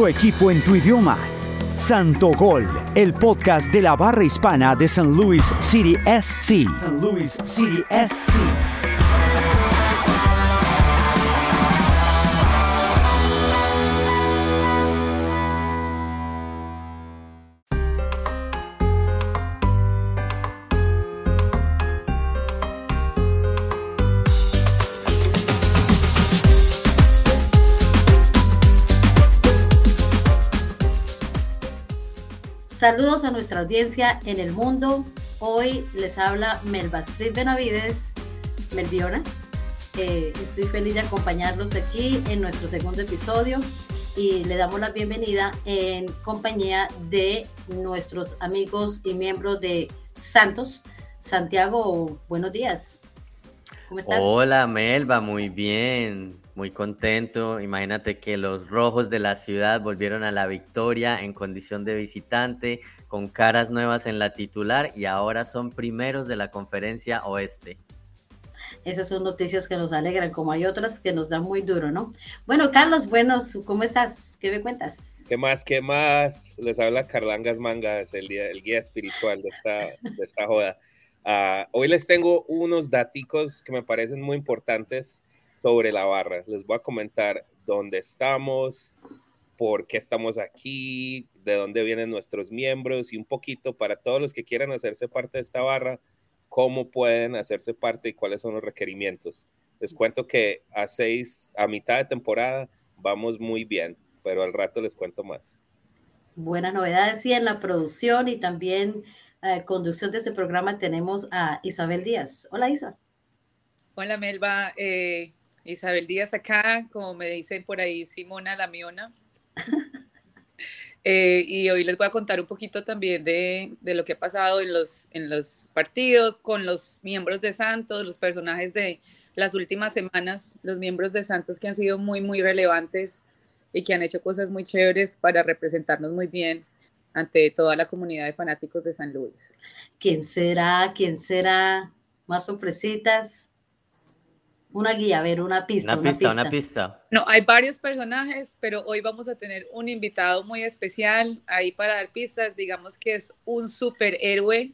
nuestro equipo en tu idioma. Santo Gol, el podcast de la barra hispana de San Luis City SC. San Luis City SC. Saludos a nuestra audiencia en el mundo. Hoy les habla Melba Street Benavides, Melviona. Eh, estoy feliz de acompañarlos aquí en nuestro segundo episodio y le damos la bienvenida en compañía de nuestros amigos y miembros de Santos. Santiago, buenos días. ¿Cómo estás? Hola Melba, muy bien muy contento. Imagínate que los rojos de la ciudad volvieron a la victoria en condición de visitante, con caras nuevas en la titular y ahora son primeros de la conferencia oeste. Esas son noticias que nos alegran, como hay otras que nos dan muy duro, ¿no? Bueno, Carlos, buenos, ¿cómo estás? ¿Qué me cuentas? ¿Qué más? ¿Qué más? Les habla Carlangas Mangas, el, el guía espiritual de esta, de esta joda. Ah, hoy les tengo unos daticos que me parecen muy importantes sobre la barra. Les voy a comentar dónde estamos, por qué estamos aquí, de dónde vienen nuestros miembros y un poquito para todos los que quieran hacerse parte de esta barra, cómo pueden hacerse parte y cuáles son los requerimientos. Les cuento que a seis, a mitad de temporada vamos muy bien, pero al rato les cuento más. Buenas novedades y en la producción y también eh, conducción de este programa tenemos a Isabel Díaz. Hola Isa. Hola Melba, eh, Isabel Díaz acá, como me dicen por ahí, Simona la miona. Eh, y hoy les voy a contar un poquito también de, lo que ha pasado en los, en los partidos con los miembros de Santos, los personajes de las últimas semanas, los miembros de Santos que han sido muy, muy relevantes y que han hecho cosas muy chéveres para representarnos muy bien ante toda la comunidad de fanáticos de San Luis. ¿Quién será? ¿Quién será? Más sorpresitas. Una guía, a ver, una pista. Una, pista, una pista. No, hay varios personajes, pero hoy vamos a tener un invitado muy especial ahí para dar pistas. Digamos que es un superhéroe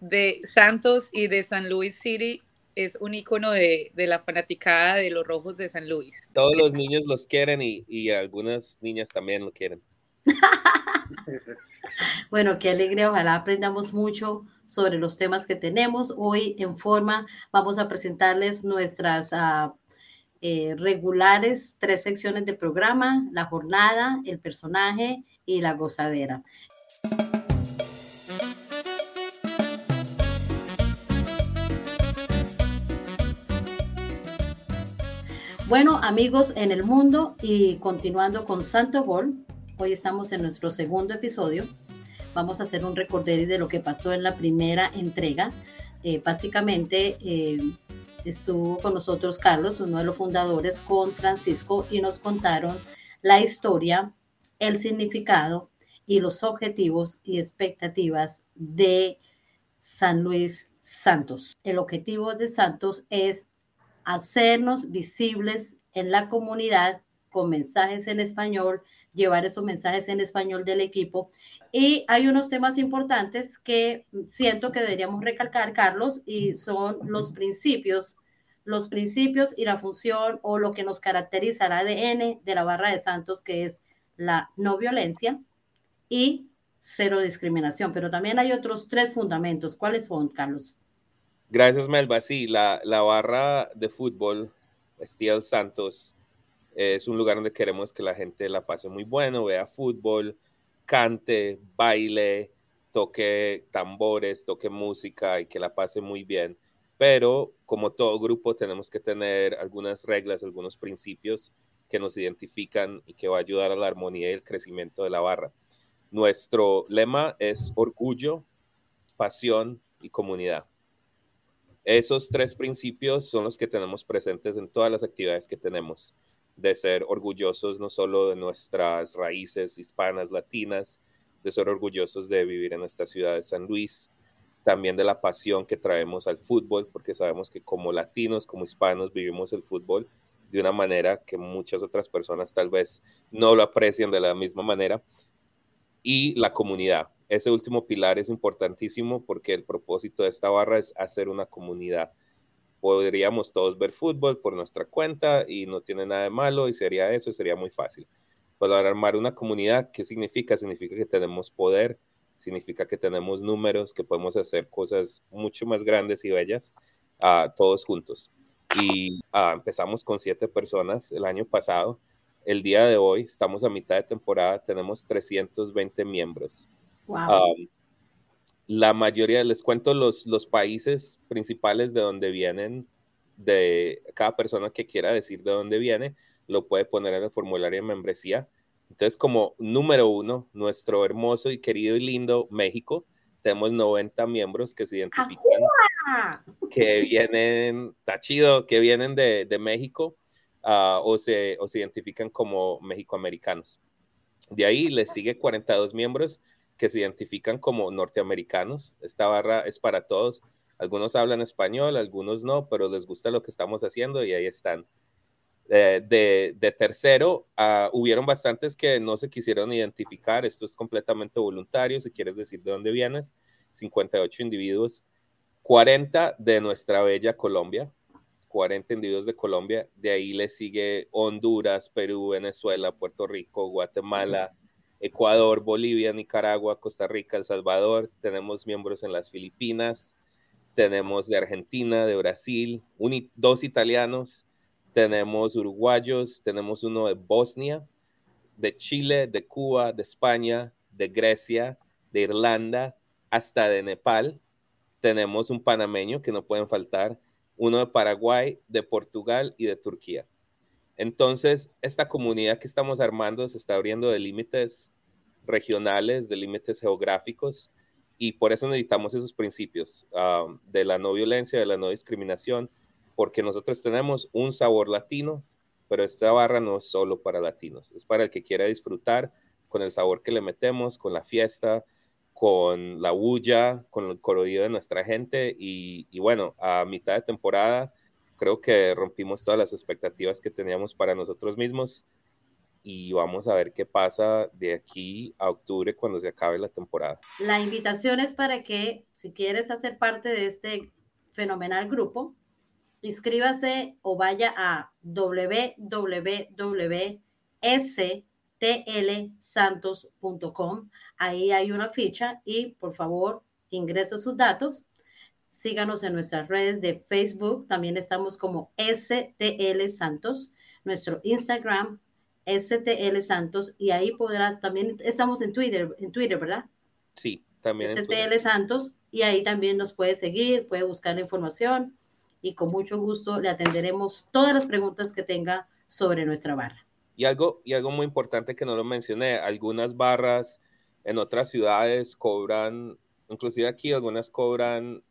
de Santos y de San Luis City. Es un icono de, la fanaticada de los rojos de San Luis. Todos los niños los quieren y, y algunas niñas también lo quieren. bueno, qué alegría. Ojalá aprendamos mucho sobre los temas que tenemos. Hoy en forma vamos a presentarles nuestras ah, eh, regulares tres secciones del programa, la jornada, el personaje y la gozadera. Bueno, amigos en el mundo y continuando con Santo Gol, hoy estamos en nuestro segundo episodio vamos a hacer un recorderis de lo que pasó en la primera entrega. Eh, básicamente eh, estuvo con nosotros Carlos, uno de los fundadores, con Francisco y nos contaron la historia, el significado y los objetivos y expectativas de San Luis Santos. El objetivo de Santos es hacernos visibles en la comunidad con mensajes en español, llevar esos mensajes en español del equipo. Y hay unos temas importantes que siento que deberíamos recalcar, Carlos, y son los principios, los principios y la función o lo que nos caracteriza el ADN de la barra de Santos, que es la no violencia y cero discriminación. Pero también hay otros tres fundamentos. ¿Cuáles son, Carlos? Gracias, Melba. Sí, la, la barra de fútbol, Steel Santos, es un lugar donde queremos que la gente la pase muy bueno, vea fútbol, cante, baile, toque tambores, toque música y que la pase muy bien. Pero como todo grupo tenemos que tener algunas reglas, algunos principios que nos identifican y que va a ayudar a la armonía y el crecimiento de la barra. Nuestro lema es orgullo, pasión y comunidad. Esos tres principios son los que tenemos presentes en todas las actividades que tenemos de ser orgullosos no solo de nuestras raíces hispanas, latinas, de ser orgullosos de vivir en esta ciudad de San Luis, también de la pasión que traemos al fútbol, porque sabemos que como latinos, como hispanos, vivimos el fútbol de una manera que muchas otras personas tal vez no lo aprecian de la misma manera. Y la comunidad. Ese último pilar es importantísimo porque el propósito de esta barra es hacer una comunidad. Podríamos todos ver fútbol por nuestra cuenta y no tiene nada de malo y sería eso, sería muy fácil. Pero armar una comunidad, ¿qué significa? Significa que tenemos poder, significa que tenemos números, que podemos hacer cosas mucho más grandes y bellas uh, todos juntos y ah, empezamos con siete personas el año pasado. El día de hoy, estamos a mitad de temporada, tenemos 320 miembros. La mayoría, les cuento los, los países principales de donde vienen, de cada persona que quiera decir de dónde viene, lo puede poner en el formulario de membresía. Entonces, como número uno, nuestro hermoso y querido y lindo México, tenemos 90 miembros que se identifican que vienen, está chido, que vienen de, de México uh, o, se, o se identifican como mexicoamericanos. De ahí les sigue 42 miembros que se identifican como norteamericanos. Esta barra es para todos. Algunos hablan español, algunos no, pero les gusta lo que estamos haciendo y ahí están. Eh, de, de, tercero, uh, hubieron bastantes que no se quisieron identificar. Esto es completamente voluntario. Si quieres decir de dónde vienes, 58 individuos 40 de nuestra bella Colombia, 40 individuos de Colombia, de ahí le sigue Honduras, Perú, Venezuela, Puerto Rico, Guatemala, Ecuador, Bolivia, Nicaragua, Costa Rica, El Salvador, tenemos miembros en las Filipinas, tenemos de Argentina, de Brasil, dos italianos, tenemos uruguayos, tenemos uno de Bosnia, de Chile, de Cuba, de España, de Grecia, de Irlanda, hasta de Nepal, tenemos un panameño que no pueden faltar, uno de Paraguay, de Portugal y de Turquía. Entonces, esta comunidad que estamos armando se está abriendo de límites regionales, de límites geográficos, y por eso necesitamos esos principios um, de la no violencia, de la no discriminación, porque nosotros tenemos un sabor latino, pero esta barra no es solo para latinos, es para el que quiera disfrutar con el sabor que le metemos, con la fiesta, con la bulla, con el colorido de nuestra gente y, bueno, a mitad de temporada creo que rompimos todas las expectativas que teníamos para nosotros mismos y vamos a ver qué pasa de aquí a octubre cuando se acabe la temporada. La invitación es para que si quieres hacer parte de este fenomenal grupo, inscríbase o vaya a www.s tlsantos.com. Ahí hay una ficha y por favor ingrese sus datos. Síganos en nuestras redes de Facebook. También estamos como STL Santos. Nuestro Instagram STL Santos y ahí podrás también estamos en Twitter, en Twitter, ¿verdad? Sí, también. STL Santos y ahí también nos puede seguir, puede buscar la información y con mucho gusto le atenderemos todas las preguntas que tenga sobre nuestra barra. Y algo, y algo muy importante que no lo mencioné, algunas barras en otras ciudades cobran, inclusive aquí algunas cobran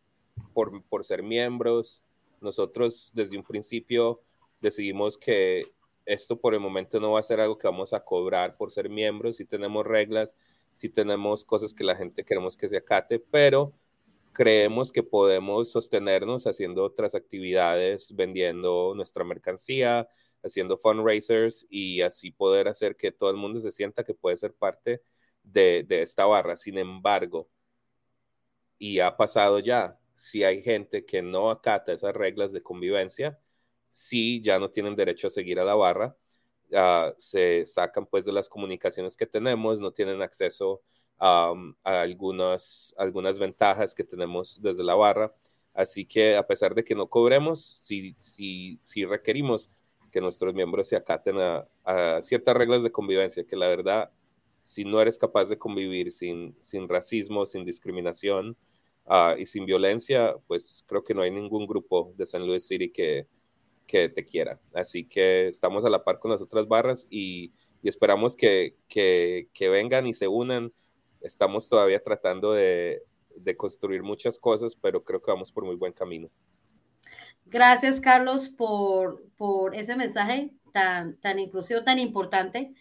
por, por ser miembros. Nosotros desde un principio decidimos que esto por el momento no va a ser algo que vamos a cobrar por ser miembros, si tenemos reglas, si tenemos cosas que la gente queremos que se acate, pero creemos que podemos sostenernos haciendo otras actividades, vendiendo nuestra mercancía, haciendo fundraisers y así poder hacer que todo el mundo se sienta que puede ser parte de, esta barra. Sin embargo, y ha pasado ya, si hay gente que no acata esas reglas de convivencia, si ya no tienen derecho a seguir a la barra, ah, se sacan pues de las comunicaciones que tenemos, no tienen acceso a algunas, algunas ventajas que tenemos desde la barra. Así que a pesar de que no cobremos, si, si, si requerimos que nuestros miembros se acaten a, ciertas reglas de convivencia, que la verdad, si no eres capaz de convivir sin, sin racismo, sin discriminación ah, y sin violencia, pues creo que no hay ningún grupo de San Luis City que, que te quiera. Así que estamos a la par con las otras barras y, y esperamos que, que, que, vengan y se unan. Estamos todavía tratando de, de construir muchas cosas, pero creo que vamos por muy buen camino. Gracias, Carlos, por, por ese mensaje tan, tan inclusivo, tan importante.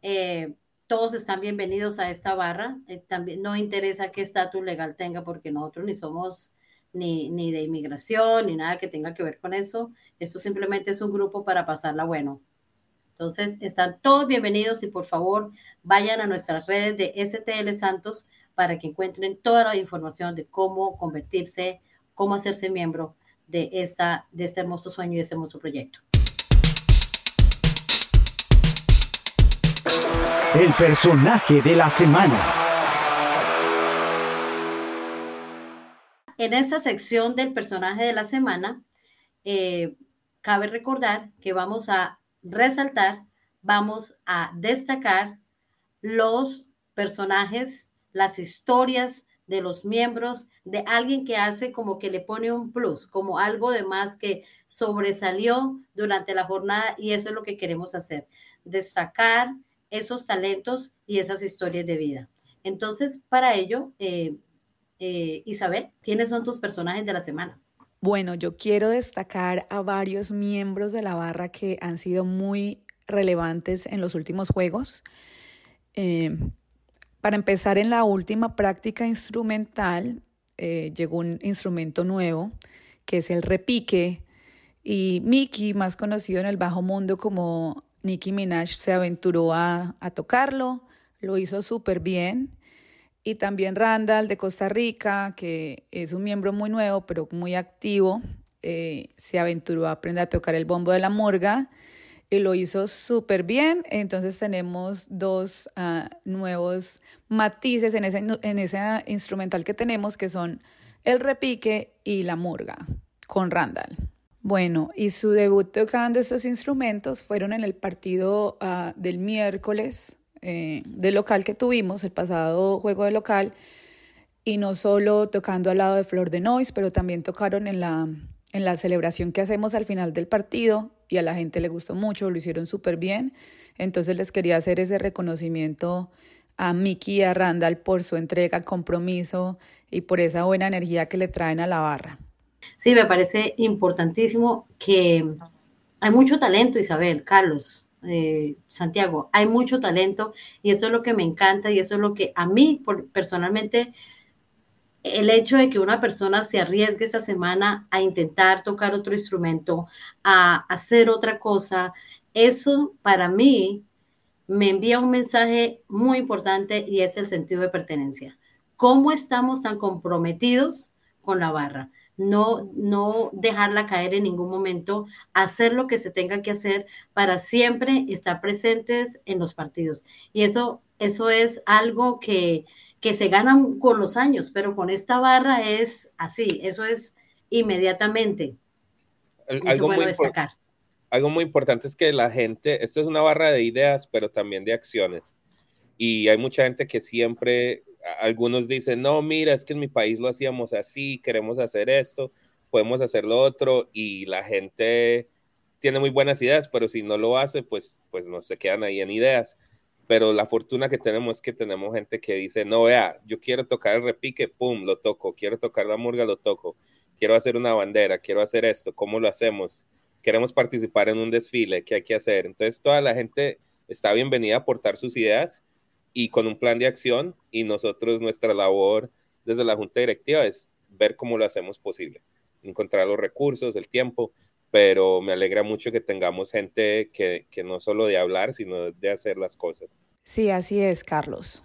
Eh, todos están bienvenidos a esta barra. Eh, también no interesa qué estatus legal tenga, porque nosotros ni somos ni, ni de inmigración, ni nada que tenga que ver con eso. Esto simplemente es un grupo para pasarla bueno. Entonces, están todos bienvenidos y por favor vayan a nuestras redes de STL Santos para que encuentren toda la información de cómo convertirse, cómo hacerse miembro de, esta, de este hermoso sueño y este hermoso proyecto. El personaje de la semana. En esta sección del personaje de la semana, eh, cabe recordar que vamos a resaltar, vamos a destacar los personajes, las historias de los miembros, de alguien que hace como que le pone un plus, como algo de más que sobresalió durante la jornada y eso es lo que queremos hacer, destacar esos talentos y esas historias de vida. Entonces, para ello, eh, eh, Isabel, ¿quiénes son tus personajes de la semana? Bueno, yo quiero destacar a varios miembros de la barra que han sido muy relevantes en los últimos juegos. Eh, para empezar, en la última práctica instrumental eh, llegó un instrumento nuevo que es el repique y Mickey, más conocido en el bajo mundo como Nicki Minaj, se aventuró a, a tocarlo, lo hizo súper bien y también Randall de Costa Rica, que es un miembro muy nuevo, pero muy activo, eh, se aventuró a aprender a tocar el bombo de la morga y lo hizo súper bien. Entonces tenemos dos ah, nuevos matices en ese, en ese instrumental que tenemos, que son el repique y la murga con Randall. Bueno, y su debut tocando estos instrumentos fueron en el partido ah, del miércoles eh, de local que tuvimos, el pasado juego de local, y no solo tocando al lado de Flor de Noise, pero también tocaron en la, en la celebración que hacemos al final del partido y a la gente le gustó mucho, lo hicieron súper bien. Entonces les quería hacer ese reconocimiento a Miki y a Randall por su entrega, compromiso y por esa buena energía que le traen a la barra. Sí, me parece importantísimo que hay mucho talento, Isabel, Carlos. Eh, Santiago. Hay mucho talento y eso es lo que me encanta y eso es lo que a mí personalmente, el hecho de que una persona se arriesgue esta semana a intentar tocar otro instrumento, a hacer otra cosa, eso para mí me envía un mensaje muy importante y es el sentido de pertenencia. ¿Cómo estamos tan comprometidos con la barra? No, no dejarla caer en ningún momento, hacer lo que se tenga que hacer para siempre estar presentes en los partidos. Y eso, eso es algo que, que se gana con los años, pero con esta barra es así, eso es inmediatamente. algo, muy destacar. algo muy importante es que la gente, esto es una barra de ideas, pero también de acciones. Y hay mucha gente que siempre algunos dicen, no, mira, es que en mi país lo hacíamos así, queremos hacer esto, podemos hacer lo otro, y la gente tiene muy buenas ideas, pero si no lo hace, pues, pues no se quedan ahí en ideas. Pero la fortuna que tenemos es que tenemos gente que dice, no, vea, yo quiero tocar el repique, pum, lo toco, quiero tocar la murga, lo toco, quiero hacer una bandera, quiero hacer esto, ¿cómo lo hacemos? Queremos participar en un desfile, ¿qué hay que hacer? Entonces toda la gente está bienvenida a aportar sus ideas y con un plan de acción y nosotros nuestra labor desde la junta directiva es ver cómo lo hacemos posible, encontrar los recursos, el tiempo, pero me alegra mucho que tengamos gente que, que no solo de hablar, sino de hacer las cosas. Sí, así es, Carlos.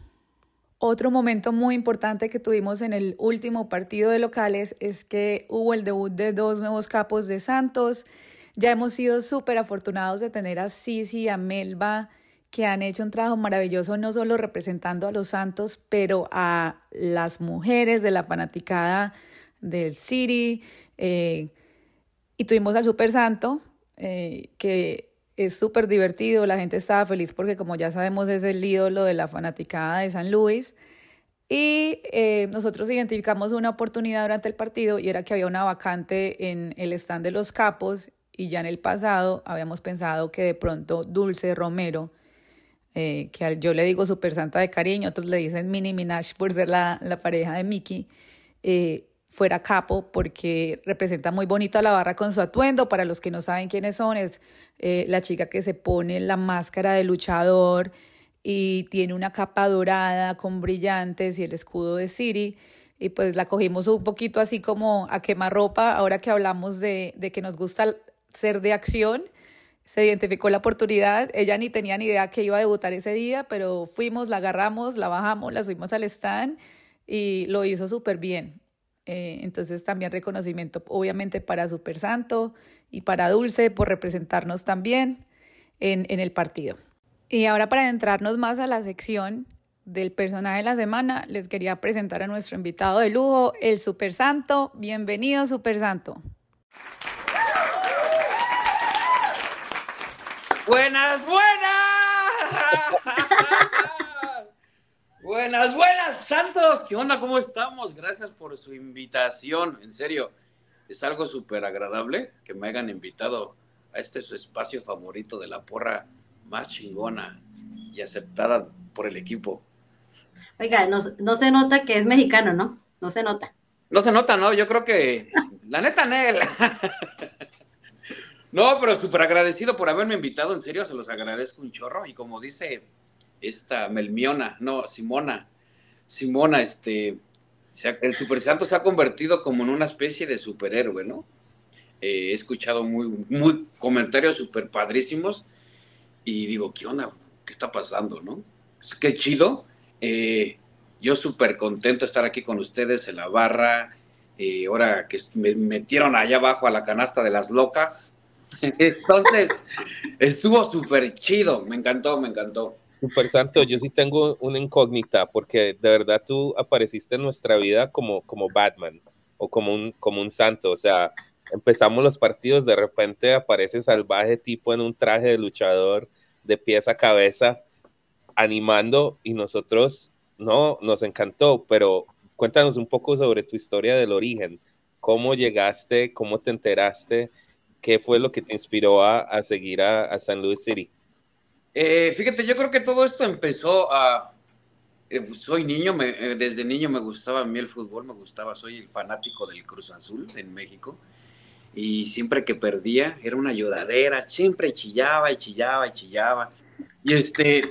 Otro momento muy importante que tuvimos en el último partido de locales es que hubo el debut de dos nuevos capos de Santos. Ya hemos sido súper afortunados de tener a Sisi a Melba que han hecho un trabajo maravilloso, no solo representando a los santos, pero a las mujeres de la fanaticada del City. Eh, y tuvimos al Super Santo, eh, que es súper divertido, la gente estaba feliz porque como ya sabemos es el ídolo de la fanaticada de San Luis. Y eh, nosotros identificamos una oportunidad durante el partido y era que había una vacante en el stand de los capos y ya en el pasado habíamos pensado que de pronto Dulce Romero, eh, que yo le digo super santa de cariño, otros le dicen mini Minaj por ser la, la pareja de Mickey, eh, fuera capo porque representa muy bonito a la barra con su atuendo. Para los que no saben quiénes son, es eh, la chica que se pone la máscara de luchador y tiene una capa dorada con brillantes y el escudo de Siri. y pues la cogimos un poquito así como a quemarropa, ahora que hablamos de, de que nos gusta ser de acción, se identificó la oportunidad, ella ni tenía ni idea que iba a debutar ese día, pero fuimos, la agarramos, la bajamos, la subimos al stand y lo hizo súper bien. Eh, entonces también reconocimiento obviamente para Super Santo y para Dulce por representarnos también en, en el partido. Y ahora para adentrarnos más a la sección, del personaje de la semana, les quería presentar a nuestro invitado de lujo, el Super Santo. Bienvenido, Super Santo. Buenas, buenas. buenas, buenas, Santos. ¿Qué onda? ¿Cómo estamos? Gracias por su invitación. En serio, es algo súper agradable que me hayan invitado a este su espacio favorito de la porra más chingona y aceptada por el equipo. Oiga, no, se nota que es mexicano, ¿no? No se nota. No se nota, ¿no? Yo creo que, la neta, Nel. no, pero súper agradecido por haberme invitado, en serio, se los agradezco un chorro. Y como dice esta Melmiona, no, Simona, Simona, este, el Super Santo se ha convertido como en una especie de superhéroe, ¿no? Eh, he escuchado muy, muy comentarios súper padrísimos y digo, ¿qué onda? ¿Qué está pasando, no? Qué chido eh, yo súper contento de estar aquí con ustedes en la barra. Eh, ahora que me metieron allá abajo a la canasta de las locas. Entonces, estuvo súper chido. Me encantó, me encantó. Super Santo, yo sí tengo una incógnita porque de verdad tú apareciste en nuestra vida como, como Batman o como un, como un santo. O sea, empezamos los partidos, de repente aparece salvaje tipo en un traje de luchador de pies a cabeza animando y nosotros, no, nos encantó, pero cuéntanos un poco sobre tu historia del origen, cómo llegaste, cómo te enteraste, qué fue lo que te inspiró a, seguir a, San Luis City. Eh, fíjate, yo creo que todo esto empezó a... Eh, soy niño, me, eh, desde niño me gustaba a mí el fútbol, me gustaba, soy el fanático del Cruz Azul en México y siempre que perdía era una ayudadera, siempre chillaba y chillaba y chillaba. Y este,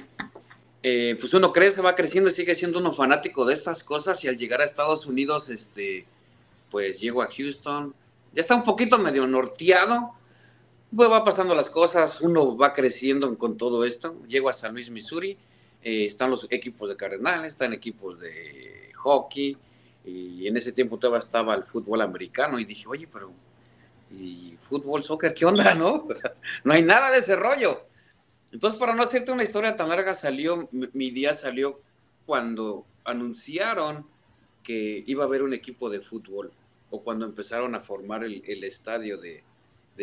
eh, pues uno crece, va creciendo sigue siendo uno fanático de estas cosas y al llegar a Estados Unidos, este, pues llego a Houston, ya está un poquito medio norteado, pues va pasando las cosas, uno va creciendo con todo esto, llego a San Luis, Missouri, eh, están los equipos de Cardenales, están equipos de hockey, y en ese tiempo todavía estaba el fútbol americano y dije, oye, pero, ¿y fútbol, soccer, qué onda, no? no hay nada de ese rollo. Entonces, para no hacerte una historia tan larga, salió, mi día salió cuando anunciaron que iba a haber un equipo de fútbol o cuando empezaron a formar el, estadio de,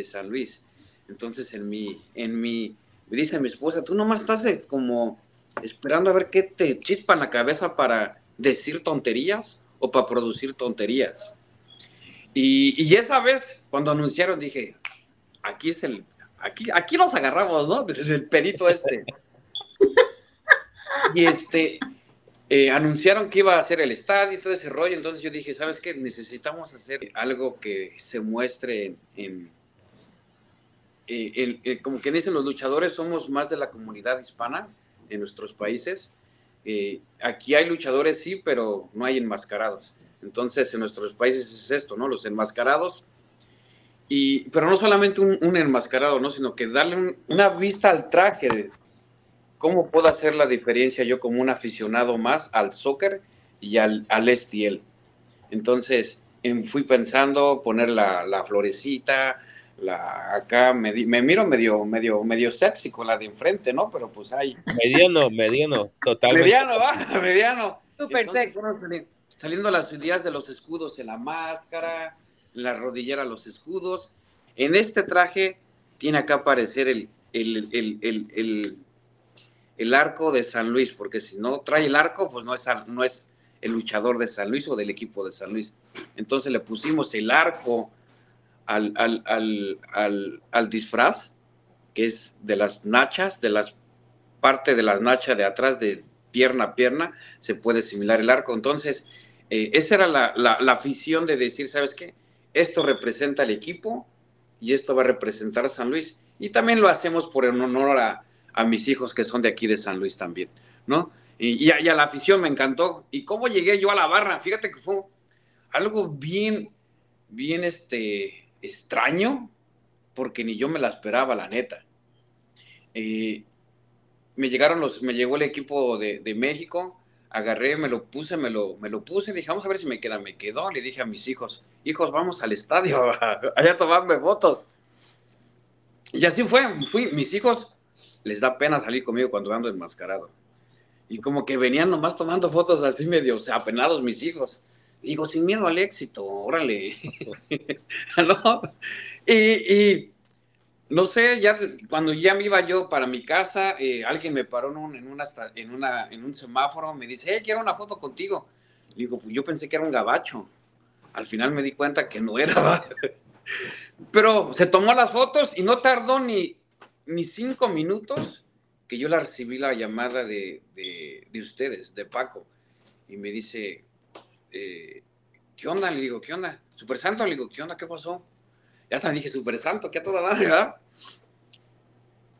San Luis. Entonces, en mi, en mi, me dice mi esposa, tú nomás estás como esperando a ver qué te chispa en la cabeza para decir tonterías o para producir tonterías. Y, y esa vez, cuando anunciaron, dije, aquí es el, aquí, aquí nos agarramos, ¿no? Desde el pedito este. Y este, eh, anunciaron que iba a hacer el estadio y todo ese rollo, entonces yo dije, ¿sabes qué? Necesitamos hacer algo que se muestre en... Eh, eh, como que dicen los luchadores, somos más de la comunidad hispana en nuestros países. aquí hay luchadores, sí, pero no hay enmascarados. Entonces, en nuestros países es esto, ¿no? Los enmascarados y, pero no solamente un, enmascarado, ¿no? Sino que darle una vista al traje de cómo puedo hacer la diferencia yo como un aficionado más al soccer y al, al STL. Entonces, fui pensando poner la, la florecita, la, acá me, me, miro medio, medio, medio sexy con la de enfrente, ¿no? Pero pues hay. Mediano, mediano, totalmente. Mediano, va, mediano. Súper sexy. Saliendo las ideas de los escudos en la máscara, la rodillera, los escudos. En este traje tiene acá aparecer el, el, el, arco de San Luis, porque si no trae el arco, pues no es, no es el luchador de San Luis o del equipo de San Luis. Entonces le pusimos el arco al, al, disfraz, que es de las nachas, de las parte de las nachas de atrás, de pierna a pierna, se puede similar el arco. Entonces, eh, esa era la, la, la afición de decir, ¿sabes qué? esto representa al equipo y esto va a representar a San Luis. Y también lo hacemos por en honor a, mis hijos que son de aquí de San Luis también, ¿no? Y, a, la afición me encantó. ¿Y cómo llegué yo a la barra? Fíjate que fue algo bien, bien este, extraño, porque ni yo me la esperaba, la neta. Eh, me llegaron los, me llegó el equipo de, México, agarré, me lo puse, me lo, me lo puse, dije, vamos a ver si me queda, me quedó, le dije a mis hijos, hijos, vamos al estadio, allá a tomarme fotos. Y así fue, fui, mis hijos les da pena salir conmigo cuando ando enmascarado. Y como que venían nomás tomando fotos así medio, o sea, apenados mis hijos. digo, sin miedo al éxito, órale. ¿No? Y, no sé, ya cuando ya me iba yo para mi casa, eh, alguien me paró en un, en, una, en, en un semáforo, me dice, eh, quiero una foto contigo. digo, pues yo pensé que era un gabacho. Al final me di cuenta que no era. Pero se tomó las fotos y no tardó ni, ni cinco minutos que yo la recibí la llamada de, de, ustedes, de Paco, y me dice, eh, ¿qué onda? Le digo, ¿qué onda? Super Santo, le digo, ¿qué onda? ¿Qué pasó? Ya también dije, Super Santo, ¿qué a toda madre, verdad?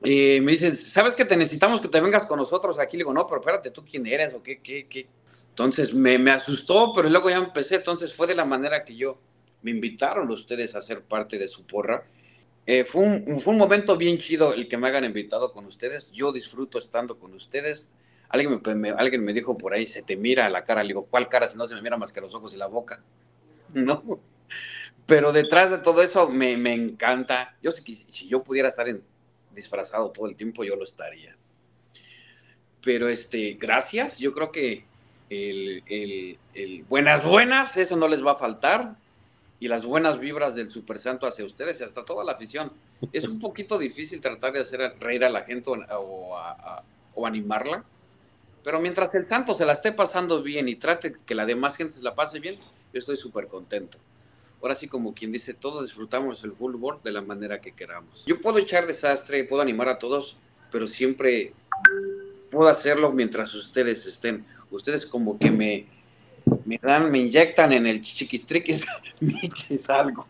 Y me dice, ¿sabes que te necesitamos que te vengas con nosotros aquí? Le digo, no, pero espérate, ¿tú quién eres o qué, qué, qué? Entonces me, me asustó, pero luego ya empecé, entonces fue de la manera que yo me invitaron ustedes a ser parte de su porra eh, fue, un, fue, un, momento bien chido el que me hagan invitado con ustedes. Yo disfruto estando con ustedes. Alguien me, alguien me dijo por ahí, se te mira la cara. Le digo, ¿cuál cara si no se me mira más que los ojos y la boca? No. Pero detrás de todo eso me, me encanta. Yo sé que si yo pudiera estar en, disfrazado todo el tiempo, yo lo estaría. Pero este, gracias. Yo creo que el, el, el buenas, buenas, eso no les va a faltar y las buenas vibras del Super Santo hacia ustedes y hasta toda la afición. Es un poquito difícil tratar de hacer reír a la gente o, o, animarla, pero mientras el Santo se la esté pasando bien y trate que la demás gente se la pase bien, yo estoy súper contento. Ahora sí, como quien dice, todos disfrutamos el fútbol de la manera que queramos. Yo puedo echar desastre, puedo animar a todos, pero siempre puedo hacerlo mientras ustedes estén. Ustedes como que me, me dan, me inyectan en el chiquistriquis algo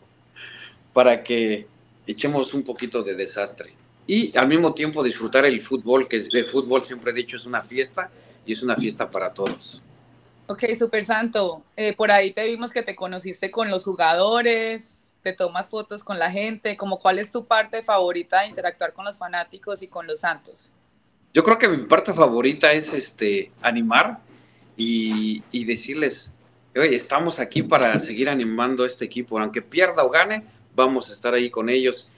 para que echemos un poquito de desastre. Y al mismo tiempo disfrutar el fútbol, que el fútbol siempre he dicho es una fiesta y es una fiesta para todos. Ok, Super Santo, eh, por ahí te vimos que te conociste con los jugadores, te tomas fotos con la gente, como cuál es tu parte favorita de interactuar con los fanáticos y con los santos. Yo creo que mi parte favorita es este animar y, decirles, oye, estamos aquí para seguir animando este equipo, aunque pierda o gane, vamos a estar ahí con ellos.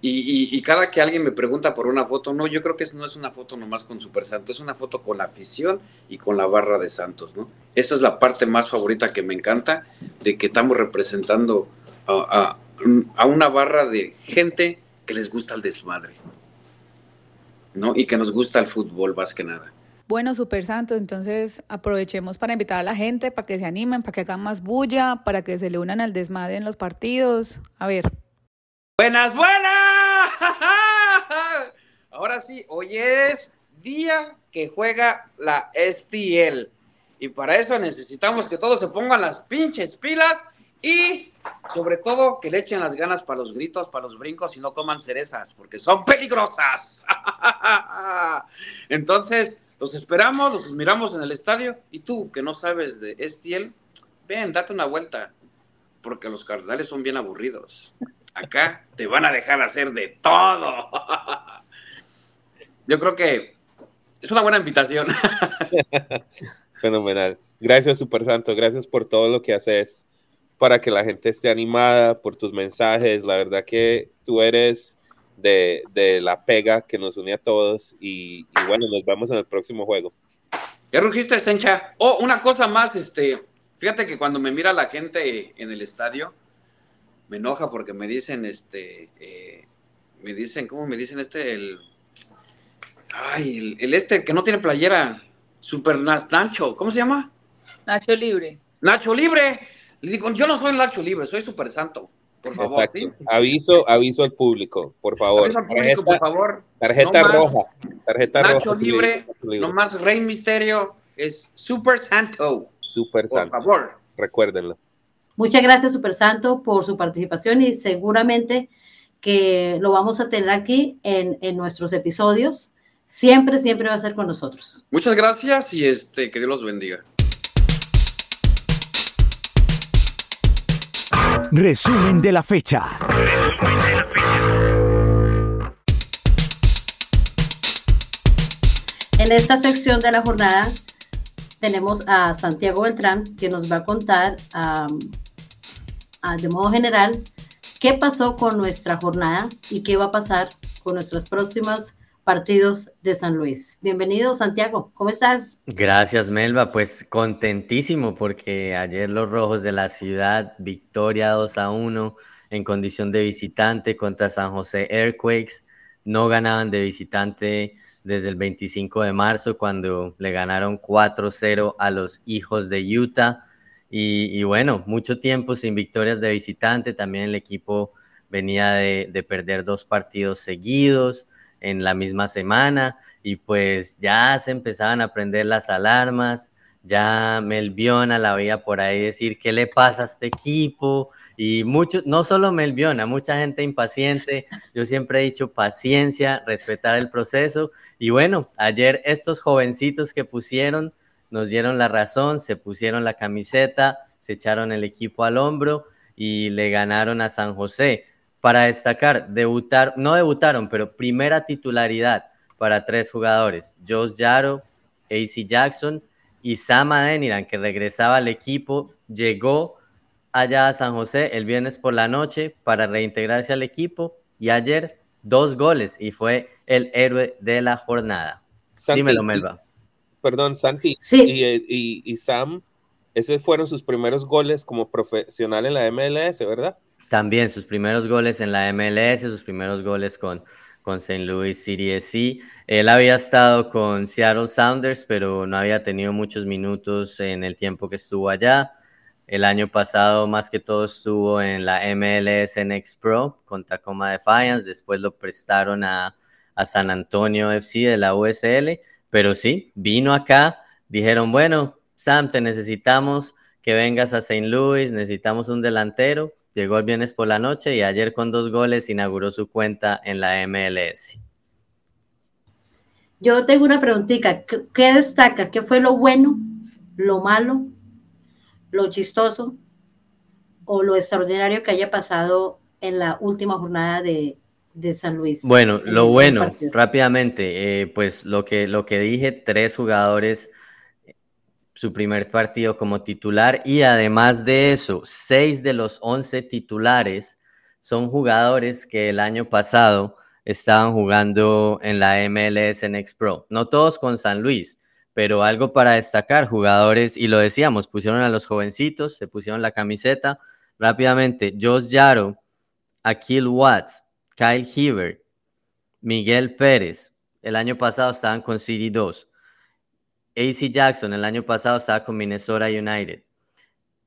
Y, cada que alguien me pregunta por una foto, no, yo creo que no es una foto nomás con Super Santos, es una foto con la afición y con la barra de Santos, ¿no? Esta es la parte más favorita que me encanta, de que estamos representando a, a una barra de gente que les gusta el desmadre, ¿no? Y que nos gusta el fútbol más que nada. Bueno, Super Santo, entonces aprovechemos para invitar a la gente, para que se animen, para que hagan más bulla, para que se le unan al desmadre en los partidos. A ver. Buenas, buenas. Ahora sí, hoy es día que juega la STL. Y para eso necesitamos que todos se pongan las pinches pilas y sobre todo que le echen las ganas para los gritos, para los brincos y no coman cerezas, porque son peligrosas. Entonces, los esperamos, los miramos en el estadio y tú que no sabes de Estiel, ven, date una vuelta, porque los cardenales son bien aburridos. Acá te van a dejar hacer de todo. Yo creo que es una buena invitación. Fenomenal. Gracias, Super Santo. Gracias por todo lo que haces para que la gente esté animada, por tus mensajes. La verdad que tú eres de, la pega que nos une a todos y, bueno, nos vemos en el próximo juego. Ya rugiste, Sencha. Oh, una cosa más, este, fíjate que cuando me mira la gente en el estadio, me enoja porque me dicen, este, eh, me dicen, ¿cómo me dicen este? El, ay, el, este que no tiene playera, Super Nacho, ¿cómo se llama? Nacho Libre. Nacho Libre. Le digo, yo no soy Nacho Libre, soy Super Santo. Por favor, Aviso, aviso al público, por favor. Aviso al público, por favor. Tarjeta roja. Tarjeta Nacho Libre, no más Rey Misterio es Super Santo. Super Santo. Por favor. Recuérdenlo. Muchas gracias, Super Santo, por su participación y seguramente que lo vamos a tener aquí en, en nuestros episodios. Siempre, siempre va a estar con nosotros. Muchas gracias y este, que Dios los bendiga. Resumen de la fecha. En esta sección de la jornada tenemos a Santiago Beltrán que nos va a contar de modo general qué pasó con nuestra jornada y qué va a pasar con nuestros próximos partidos de San Luis. Bienvenido, Santiago. ¿Cómo estás? Gracias, Melba. Pues contentísimo porque ayer los rojos de la ciudad, victoria 2 a 1 en condición de visitante contra San José Airquakes. No ganaban de visitante desde el 25 de marzo cuando le ganaron 4-0 a los hijos de Utah. Y, bueno, mucho tiempo sin victorias de visitante. También el equipo venía de, perder dos partidos seguidos en la misma semana y pues ya se empezaban a prender las alarmas. Ya Melviona la veía por ahí decir, ¿qué le pasa a este equipo? Y mucho, no solo Melviona, mucha gente impaciente. Yo siempre he dicho paciencia, respetar el proceso. Y bueno, ayer estos jovencitos que pusieron nos dieron la razón, se pusieron la camiseta, se echaron el equipo al hombro y le ganaron a San José. Para destacar, debutar, no debutaron, pero primera titularidad para tres jugadores, Josh Yaro, AC Jackson y Sam Adeniran, que regresaba al equipo, llegó allá a San José el viernes por la noche para reintegrarse al equipo y ayer dos goles y fue el héroe de la jornada. Dímelo, Melba. Perdón, Santi. Y, y, Sam, esos fueron sus primeros goles como profesional en la MLS, ¿verdad? También sus primeros goles en la MLS, sus primeros goles con, con St. Louis City SC. Él había estado con Seattle Sounders, pero no había tenido muchos minutos en el tiempo que estuvo allá. El año pasado más que todo estuvo en la MLS Next Pro con Tacoma Defiance, después lo prestaron a, San Antonio FC de la USL, pero sí, vino acá, dijeron, bueno, Sam, te necesitamos que vengas a St. Louis, necesitamos un delantero, llegó el viernes por la noche y ayer con dos goles inauguró su cuenta en la MLS. Yo tengo una preguntita, ¿qué destaca? ¿Qué fue lo bueno, lo malo lo chistoso o lo extraordinario que haya pasado en la última jornada de, San Luis. Bueno, lo bueno, rápidamente, eh, pues lo que, lo que dije, tres jugadores, su primer partido como titular y además de eso, seis de los once titulares son jugadores que el año pasado estaban jugando en la MLS Next Pro. No todos con San Luis, pero algo para destacar, jugadores, y lo decíamos, pusieron a los jovencitos, se pusieron la camiseta rápidamente. Josh Yaro, Akil Watts, Kyle Heaver, Miguel Pérez, el año pasado estaban con City 2. AC Jackson, el año pasado estaba con Minnesota United.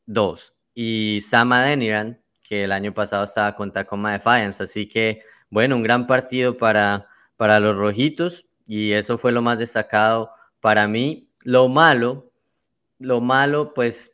2. Y Sam Adeniran, que el año pasado estaba con Tacoma Defiance. Así que, bueno, un gran partido para, para los rojitos. Y eso fue lo más destacado para mí, lo malo, lo malo, pues,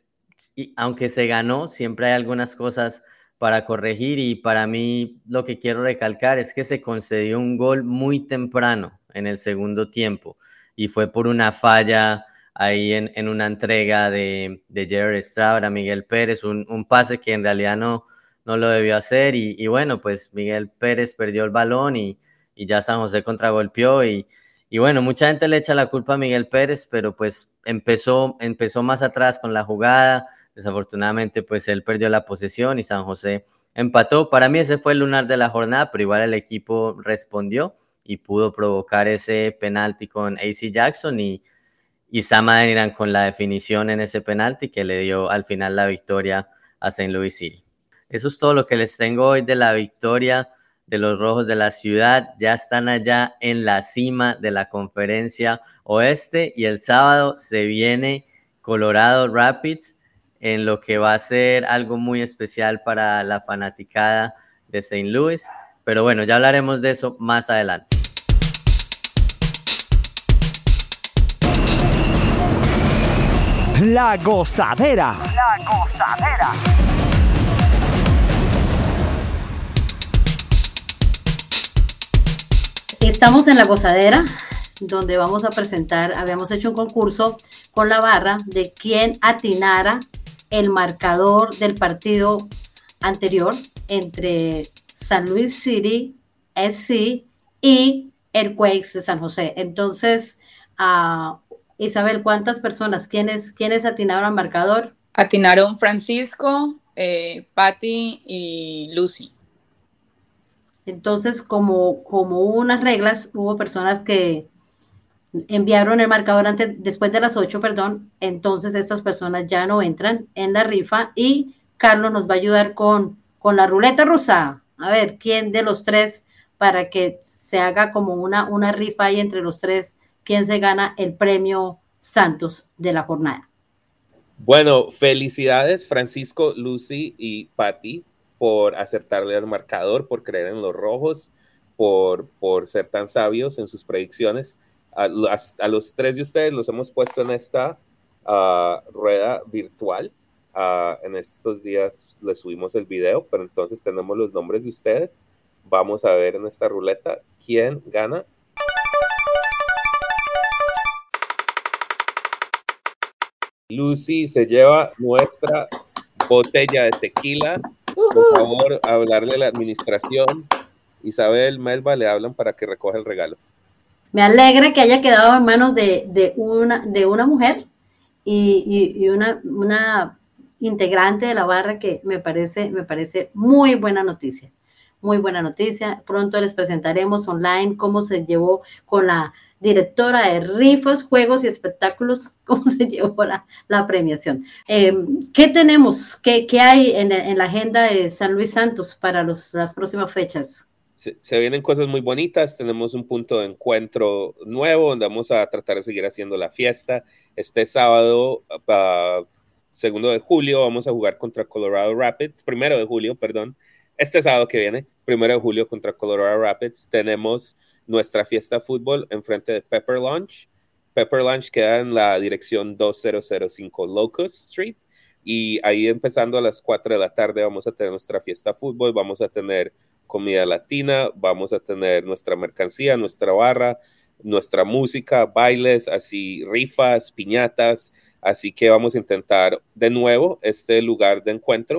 aunque se ganó, siempre hay algunas cosas para corregir. Y para mí lo que quiero recalcar es que se concedió un gol muy temprano en el segundo tiempo y fue por una falla ahí en, una entrega de, de Jared Stroud a Miguel Pérez, un, pase que en realidad no, no lo debió hacer y, bueno, pues Miguel Pérez perdió el balón y, y ya San José contragolpeó y, y bueno, mucha gente le echa la culpa a Miguel Pérez, pero pues empezó, empezó más atrás con la jugada. Desafortunadamente, pues él perdió la posesión y San José empató. Para mí ese fue el lunar de la jornada, pero igual el equipo respondió y pudo provocar ese penalti con AC Jackson y, y Sam Adeniran con la definición en ese penalti que le dio al final la victoria a St. Louis City. Eso es todo lo que les tengo hoy de la victoria de los Rojos de la ciudad ya están allá en la cima de la conferencia oeste y el sábado se viene Colorado Rapids en lo que va a ser algo muy especial para la fanaticada de St. Louis. Pero bueno, ya hablaremos de eso más adelante. La gozadera. La gozadera. Estamos en la gozadera, donde vamos a presentar, habíamos hecho un concurso con la barra de quién atinara el marcador del partido anterior entre San Luis City, SC y el Quakes de San José. Entonces, uh, Isabel, ¿cuántas personas? ¿Quiénes, ¿Quiénes atinaron al marcador? Atinaron Francisco, eh, Patty y Lucy. Entonces, como, como hubo unas reglas, hubo personas que enviaron el marcador antes, después de las 8, perdón, entonces estas personas ya no entran en la rifa y Carlos nos va a ayudar con, con la ruleta rusa. A ver, ¿quién de los tres para que se haga como una, una rifa ahí entre los tres, quién se gana el premio Santos de la jornada? Bueno, felicidades Francisco, Lucy y Patti por acertarle al marcador, por creer en los rojos, por, por ser tan sabios en sus predicciones. A, los tres de ustedes los hemos puesto en esta ah, rueda virtual. Ah, en estos días les subimos el video, pero entonces tenemos los nombres de ustedes. Vamos a ver en esta ruleta quién gana. Lucy se lleva nuestra botella de tequila por favor, hablarle a la administración. Isabel, Melba, le hablan para que recoja el regalo. Me alegra que haya quedado en manos de, una, de una mujer y, una, una, integrante de la barra que me parece, me parece muy buena noticia. Muy buena noticia. Pronto les presentaremos online cómo se llevó con la directora de rifas, juegos y espectáculos, cómo se llevó la, la premiación. Em, ¿Qué tenemos? ¿Qué, qué hay en, en, la agenda de San Luis Santos para los, las próximas fechas? Se, se, vienen cosas muy bonitas, tenemos un punto de encuentro nuevo donde vamos a tratar de seguir haciendo la fiesta. Este sábado, uh, segundo de julio, vamos a jugar contra Colorado Rapids, primero de julio, perdón. Este sábado que viene, primero de julio contra Colorado Rapids, tenemos nuestra fiesta fútbol enfrente de Pepper Lunch. Pepper Lunch queda en la dirección 2005 Locust Street y ahí empezando a las 4 de la tarde vamos a tener nuestra fiesta fútbol, vamos a tener comida latina, vamos a tener nuestra mercancía, nuestra barra, nuestra música, bailes, así rifas, piñatas, así que vamos a intentar de nuevo este lugar de encuentro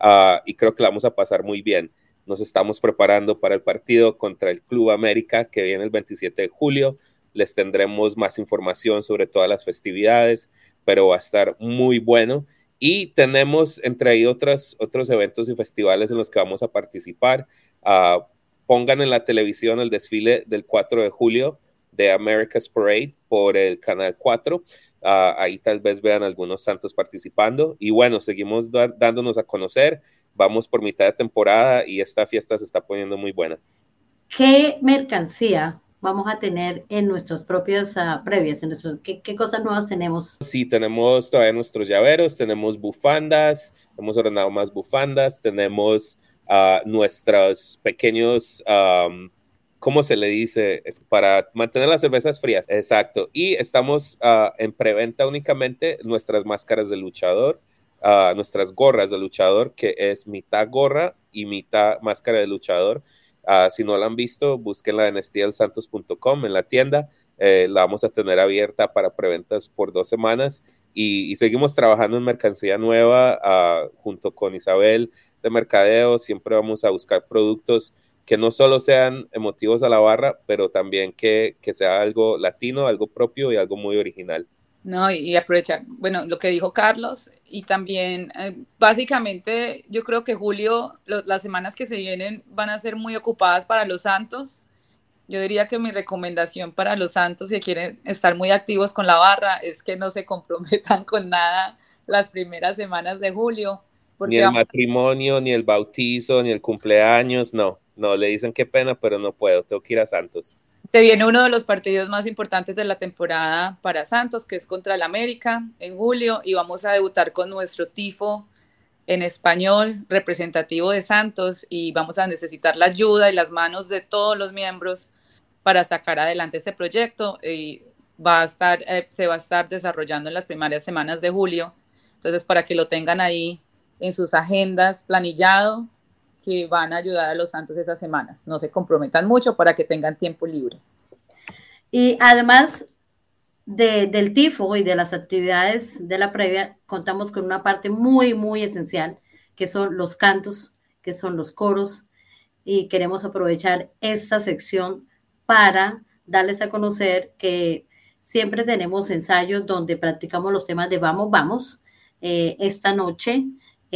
uh, y creo que la vamos a pasar muy bien. Nos estamos preparando para el partido contra el Club América que viene el 27 de julio. Les tendremos más información sobre todas las festividades, pero va a estar muy bueno. Y tenemos entre ahí otros, otros eventos y festivales en los que vamos a participar. Uh, pongan en la televisión el desfile del 4 de julio de America's Parade por el Canal 4. Uh, ah, ahí tal vez vean algunos santos participando. Y bueno, seguimos dándonos a conocer vamos por mitad de temporada y esta fiesta se está poniendo muy buena. ¿Qué mercancía vamos a tener en nuestras propias uh, previas? En nuestro, ¿qué, ¿qué, cosas nuevas tenemos? Sí, tenemos todavía nuestros llaveros, tenemos bufandas, hemos ordenado más bufandas, tenemos uh, nuestros pequeños... Um, ¿cómo se le dice? Es para mantener las cervezas frías. Exacto. Y estamos uh, en preventa únicamente nuestras máscaras de luchador nuestras gorras de luchador, que es mitad gorra y mitad máscara de luchador. Uh, si no la han visto, búsquenla en estielsantos.com en la tienda. Eh, la vamos a tener abierta para preventas por dos semanas y, y seguimos trabajando en mercancía nueva uh, junto con Isabel de Mercadeo. Siempre vamos a buscar productos que no solo sean emotivos a la barra, pero también que, que sea algo latino, algo propio y algo muy original. No, y, aprovechar, bueno, lo que dijo Carlos, y también, eh, básicamente, yo creo que Julio, las semanas que se vienen van a ser muy ocupadas para los santos. Yo diría que mi recomendación para los santos, si quieren estar muy activos con la barra, es que no se comprometan con nada las primeras semanas de julio. Ni el matrimonio, ni el bautizo, ni el cumpleaños, no, no, le dicen qué pena, pero no puedo, tengo que ir a Santos. Se viene uno de los partidos más importantes de la temporada para Santos, que es contra el América en julio, y vamos a debutar con nuestro tifo en español representativo de Santos y vamos a necesitar la ayuda y las manos de todos los miembros para sacar adelante este proyecto y va a estar, eh, se va a estar desarrollando en las primeras semanas de julio. Entonces, para que lo tengan ahí en sus agendas planillado que van a ayudar a los santos esas semanas. No se comprometan mucho para que tengan tiempo libre. Y además de, del tifo y de las actividades de la previa, contamos con una parte muy, muy esencial, que son los cantos, que son los coros, y queremos aprovechar esta sección para darles a conocer que siempre tenemos ensayos donde practicamos los temas de vamos, vamos. Eh, esta noche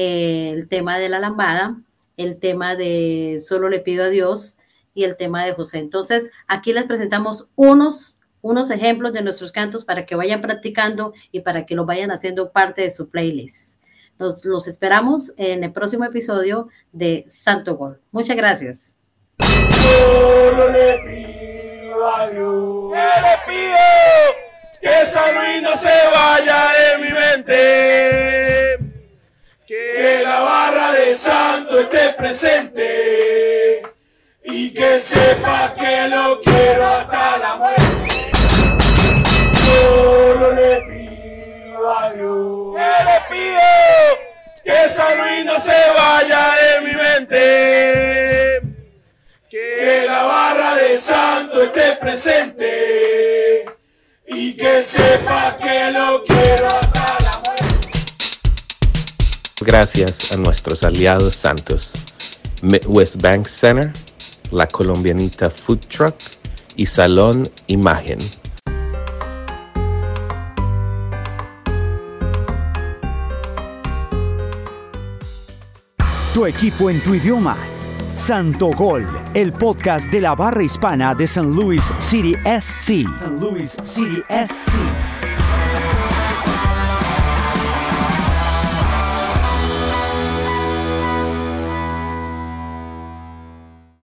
eh, el tema de la lambada, el tema de solo le pido a Dios y el tema de José. Entonces, aquí les presentamos unos, unos ejemplos de nuestros cantos para que vayan practicando y para que lo vayan haciendo parte de su playlist. Los, los esperamos en el próximo episodio de Santo Gol. Muchas gracias. Solo le pido a Dios, le pido que esa se vaya de mi mente, santo esté presente y que sepa que lo quiero hasta la muerte. Solo le pido a Dios, que le pido que esa ruina se vaya de mi mente, que la barra de santo esté presente y que sepa que lo quiero hasta la muerte. Gracias a nuestros aliados santos, Midwest Bank Center, La Colombianita Food Truck y Salón Imagen. Tu equipo en tu idioma. Santo Gol, el podcast de la barra hispana de San Luis City SC. San Luis City SC.